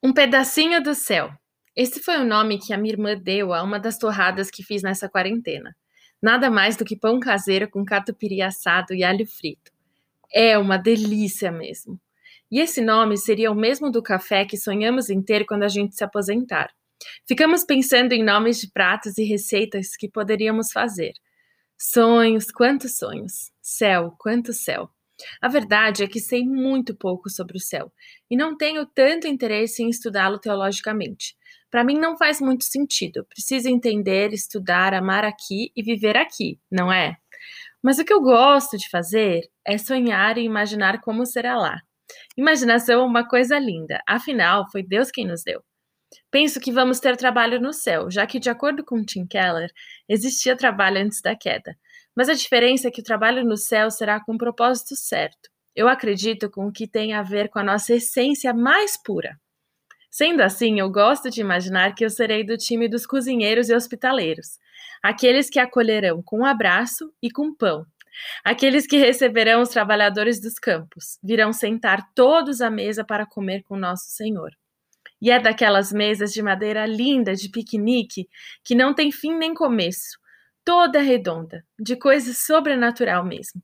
Um pedacinho do céu. Esse foi o nome que a minha irmã deu a uma das torradas que fiz nessa quarentena. Nada mais do que pão caseiro com catupiry assado e alho frito. É uma delícia mesmo. E esse nome seria o mesmo do café que sonhamos em ter quando a gente se aposentar. Ficamos pensando em nomes de pratos e receitas que poderíamos fazer. Sonhos, quantos sonhos! Céu, quanto céu! A verdade é que sei muito pouco sobre o céu e não tenho tanto interesse em estudá-lo teologicamente. Para mim não faz muito sentido. Preciso entender, estudar, amar aqui e viver aqui, não é? Mas o que eu gosto de fazer é sonhar e imaginar como será lá. Imaginação é uma coisa linda, afinal, foi Deus quem nos deu. Penso que vamos ter trabalho no céu, já que, de acordo com Tim Keller, existia trabalho antes da queda. Mas a diferença é que o trabalho no céu será com o propósito certo. Eu acredito com o que tem a ver com a nossa essência mais pura. Sendo assim, eu gosto de imaginar que eu serei do time dos cozinheiros e hospitaleiros, aqueles que acolherão com um abraço e com pão, aqueles que receberão os trabalhadores dos campos, virão sentar todos à mesa para comer com nosso Senhor. E é daquelas mesas de madeira linda de piquenique que não tem fim nem começo, toda redonda, de coisa sobrenatural mesmo,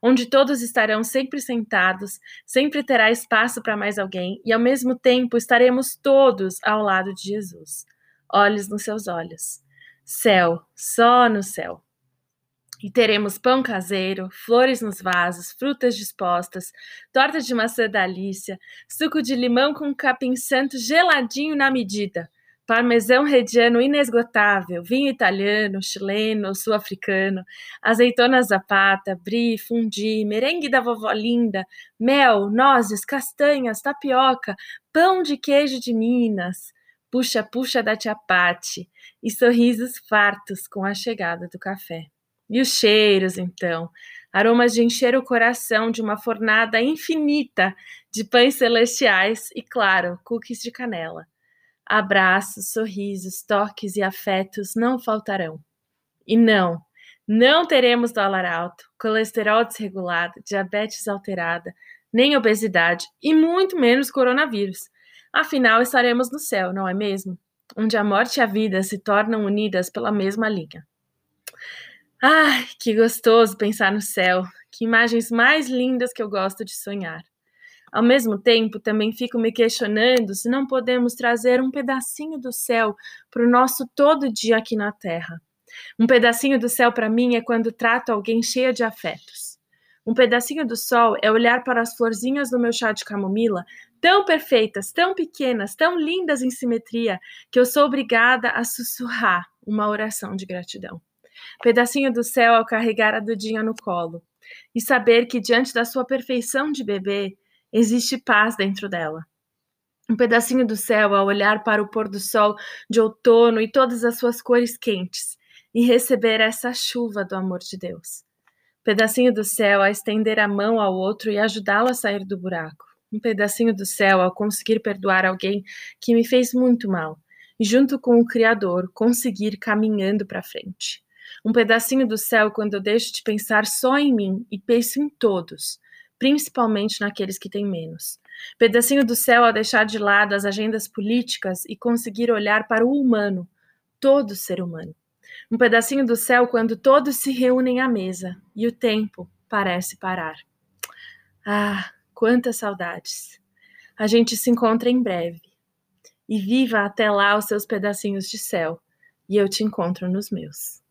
onde todos estarão sempre sentados, sempre terá espaço para mais alguém e ao mesmo tempo estaremos todos ao lado de Jesus, olhos nos seus olhos. Céu, só no céu. E teremos pão caseiro, flores nos vasos, frutas dispostas, torta de maçã da Alicia, suco de limão com capim santo geladinho na medida, parmesão rediano inesgotável, vinho italiano, chileno, sul-africano, azeitona zapata, brie, fundi, merengue da vovó linda, mel, nozes, castanhas, tapioca, pão de queijo de Minas, puxa-puxa da tia e sorrisos fartos com a chegada do café. E os cheiros, então, aromas de encher o coração de uma fornada infinita de pães celestiais e, claro, cookies de canela Abraços, sorrisos, toques e afetos não faltarão. E não, não teremos dólar alto, colesterol desregulado, diabetes alterada, nem obesidade e muito menos coronavírus. Afinal, estaremos no céu, não é mesmo? Onde a morte e a vida se tornam unidas pela mesma linha. Ai, que gostoso pensar no céu! Que imagens mais lindas que eu gosto de sonhar. Ao mesmo tempo, também fico me questionando se não podemos trazer um pedacinho do céu para o nosso todo dia aqui na Terra. Um pedacinho do céu para mim é quando trato alguém cheia de afetos. Um pedacinho do sol é olhar para as florzinhas do meu chá de camomila, tão perfeitas, tão pequenas, tão lindas em simetria, que eu sou obrigada a sussurrar uma oração de gratidão. Pedacinho do céu ao carregar a Dudinha no colo e saber que diante da sua perfeição de bebê, existe paz dentro dela. Um pedacinho do céu ao olhar para o pôr do sol de outono e todas as suas cores quentes e receber essa chuva do amor de Deus. Um pedacinho do céu a estender a mão ao outro e ajudá-lo a sair do buraco. Um pedacinho do céu ao conseguir perdoar alguém que me fez muito mal e, junto com o Criador, conseguir caminhando para frente. Um pedacinho do céu quando eu deixo de pensar só em mim e penso em todos, principalmente naqueles que têm menos. Pedacinho do céu a deixar de lado as agendas políticas e conseguir olhar para o humano, todo ser humano. Um pedacinho do céu quando todos se reúnem à mesa e o tempo parece parar. Ah, quantas saudades! A gente se encontra em breve. E viva até lá os seus pedacinhos de céu, e eu te encontro nos meus.